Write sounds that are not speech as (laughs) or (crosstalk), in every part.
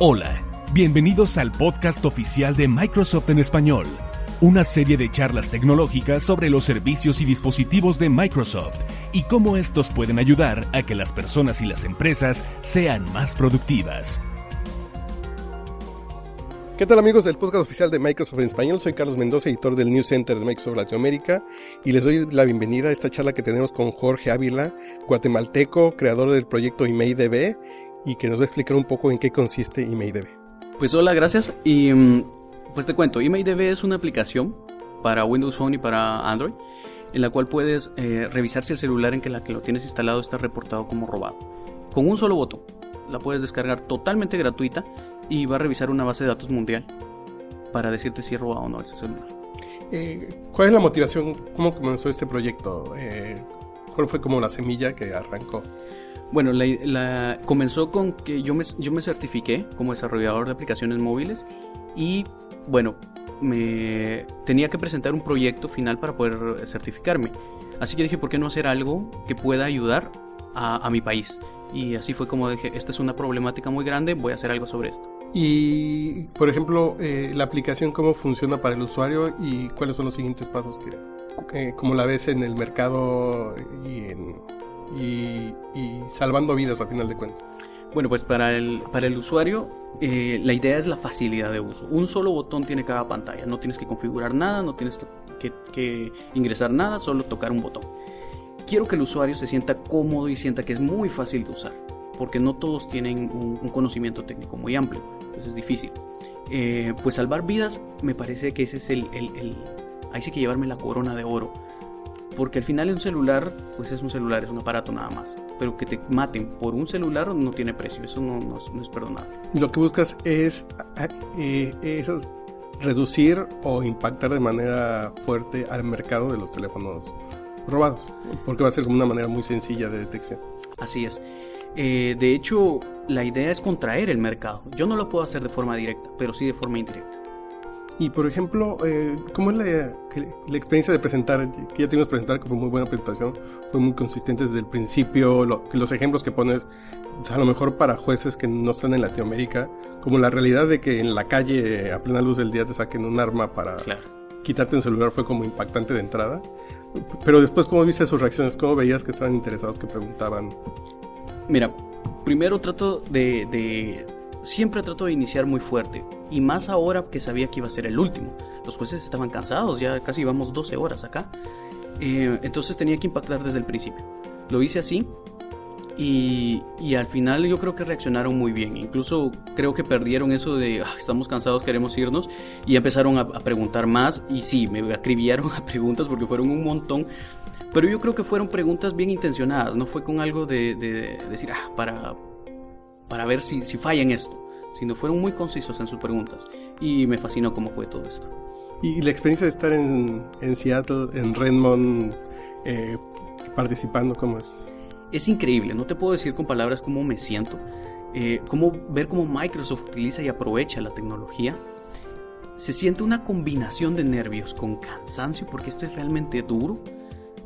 Hola, bienvenidos al podcast oficial de Microsoft en español, una serie de charlas tecnológicas sobre los servicios y dispositivos de Microsoft y cómo estos pueden ayudar a que las personas y las empresas sean más productivas. ¿Qué tal amigos del podcast oficial de Microsoft en español? Soy Carlos Mendoza, editor del News Center de Microsoft Latinoamérica y les doy la bienvenida a esta charla que tenemos con Jorge Ávila, guatemalteco, creador del proyecto IMEIDB y que nos va a explicar un poco en qué consiste IMEIDB. Pues hola, gracias. Y mm, pues te cuento, IMEIDB es una aplicación para Windows Phone y para Android en la cual puedes eh, revisar si el celular en que la que lo tienes instalado está reportado como robado. Con un solo botón. La puedes descargar totalmente gratuita y va a revisar una base de datos mundial para decirte si es robado o no ese celular. Eh, ¿Cuál es la motivación? ¿Cómo comenzó este proyecto? Eh, ¿Cuál fue como la semilla que arrancó? Bueno, la, comenzó con que yo me, yo me certifiqué como desarrollador de aplicaciones móviles y bueno, me tenía que presentar un proyecto final para poder certificarme. Así que dije, ¿por qué no hacer algo que pueda ayudar a, mi país? Y así fue como dije, esta es una problemática muy grande, voy a hacer algo sobre esto. Y, por ejemplo, eh, la aplicación, ¿cómo funciona para el usuario y cuáles son los siguientes pasos que, eh, como la ves en el mercado y en, y, salvando vidas a final de cuentas. Bueno, pues para el, para el usuario eh, la idea es la facilidad de uso. Un solo botón tiene cada pantalla. No tienes que configurar nada, no tienes que, ingresar nada, solo tocar un botón. Quiero que el usuario se sienta cómodo y sienta que es muy fácil de usar, porque no todos tienen un, conocimiento técnico muy amplio, entonces es difícil. Eh, pues salvar vidas me parece que ese es el, el, el... Ahí sí que llevarme la corona de oro porque al final un celular, pues es un celular, es un aparato nada más. Pero que te maten por un celular no tiene precio, eso no, no, es, perdonable. Lo que buscas es, eh, reducir o impactar de manera fuerte al mercado de los teléfonos robados, porque va a ser una manera muy sencilla de detección. Así es. Eh, de hecho, la idea es contraer el mercado. Yo no lo puedo hacer de forma directa, pero sí de forma indirecta. Y por ejemplo, eh, ¿cómo es la, la, experiencia de presentar? Que ya tuvimos presentar, que fue muy buena presentación, fue muy consistente desde el principio, los ejemplos que pones, a lo mejor para jueces que no están en Latinoamérica, como la realidad de que en la calle, a plena luz del día, te saquen un arma para quitarte un celular fue como impactante de entrada. Pero después, ¿cómo viste sus reacciones? ¿Cómo veías que estaban interesados, que preguntaban? Mira, primero trato de siempre trato de iniciar muy fuerte, y más ahora que sabía que iba a ser el último. Los jueces estaban cansados, ya casi íbamos 12 horas acá. Eh, entonces tenía que impactar desde el principio. Lo hice así y, y, al final yo creo que reaccionaron muy bien. Incluso creo que perdieron eso de ah, estamos cansados, queremos irnos. Y empezaron a, preguntar más. Y sí, me acribillaron (laughs) a preguntas porque fueron un montón. Pero yo creo que fueron preguntas bien intencionadas. No fue con algo de, de decir, ah, para, para ver si, si falla en esto, sino fueron muy concisos en sus preguntas y me fascinó cómo fue todo esto. Y la experiencia de estar en, en Seattle, en Redmond, eh, participando, ¿cómo es? Es increíble, no te puedo decir con palabras cómo me siento, eh, cómo ver cómo Microsoft utiliza y aprovecha la tecnología. Se siente una combinación de nervios con cansancio porque esto es realmente duro.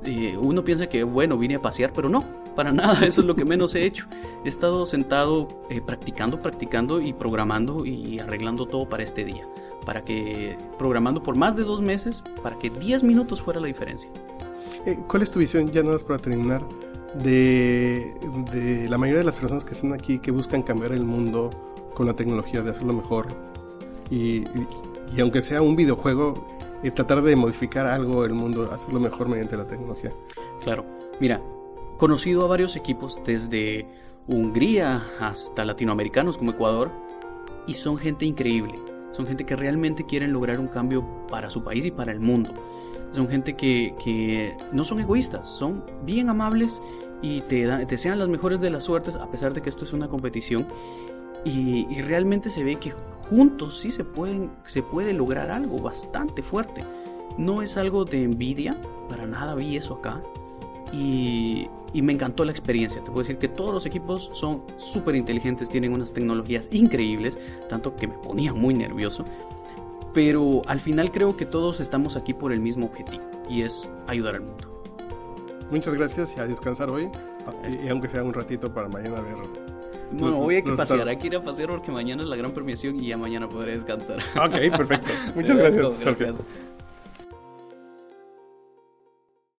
Eh, uno piensa que, bueno, vine a pasear, pero no, para nada, eso es lo que menos he hecho. He estado sentado eh, practicando, practicando y programando y arreglando todo para este día. Para que, programando por más de dos meses, para que 10 minutos fuera la diferencia. Eh, ¿Cuál es tu visión, ya no es para terminar, de, de la mayoría de las personas que están aquí que buscan cambiar el mundo con la tecnología, de hacerlo mejor? Y, y, aunque sea un videojuego, eh, tratar de modificar algo el mundo, hacerlo mejor mediante la tecnología. Claro, mira, conocido a varios equipos desde Hungría hasta latinoamericanos como Ecuador y son gente increíble. Son gente que realmente quieren lograr un cambio para su país y para el mundo. Son gente que, no son egoístas, son bien amables y te, desean las mejores de las suertes a pesar de que esto es una competición. Y, y, realmente se ve que juntos sí se, pueden, se puede lograr algo bastante fuerte. No es algo de envidia, para nada vi eso acá. Y, me encantó la experiencia. Te puedo decir que todos los equipos son súper inteligentes, tienen unas tecnologías increíbles, tanto que me ponía muy nervioso. Pero al final creo que todos estamos aquí por el mismo objetivo y es ayudar al mundo. Muchas gracias y a descansar hoy, y aunque sea un ratito para mañana ver Bueno, voy a que pasear, hay que ir a pasear porque mañana es la gran premiación y ya mañana podré descansar. Ok, perfecto. (laughs) Muchas gracias. gracias.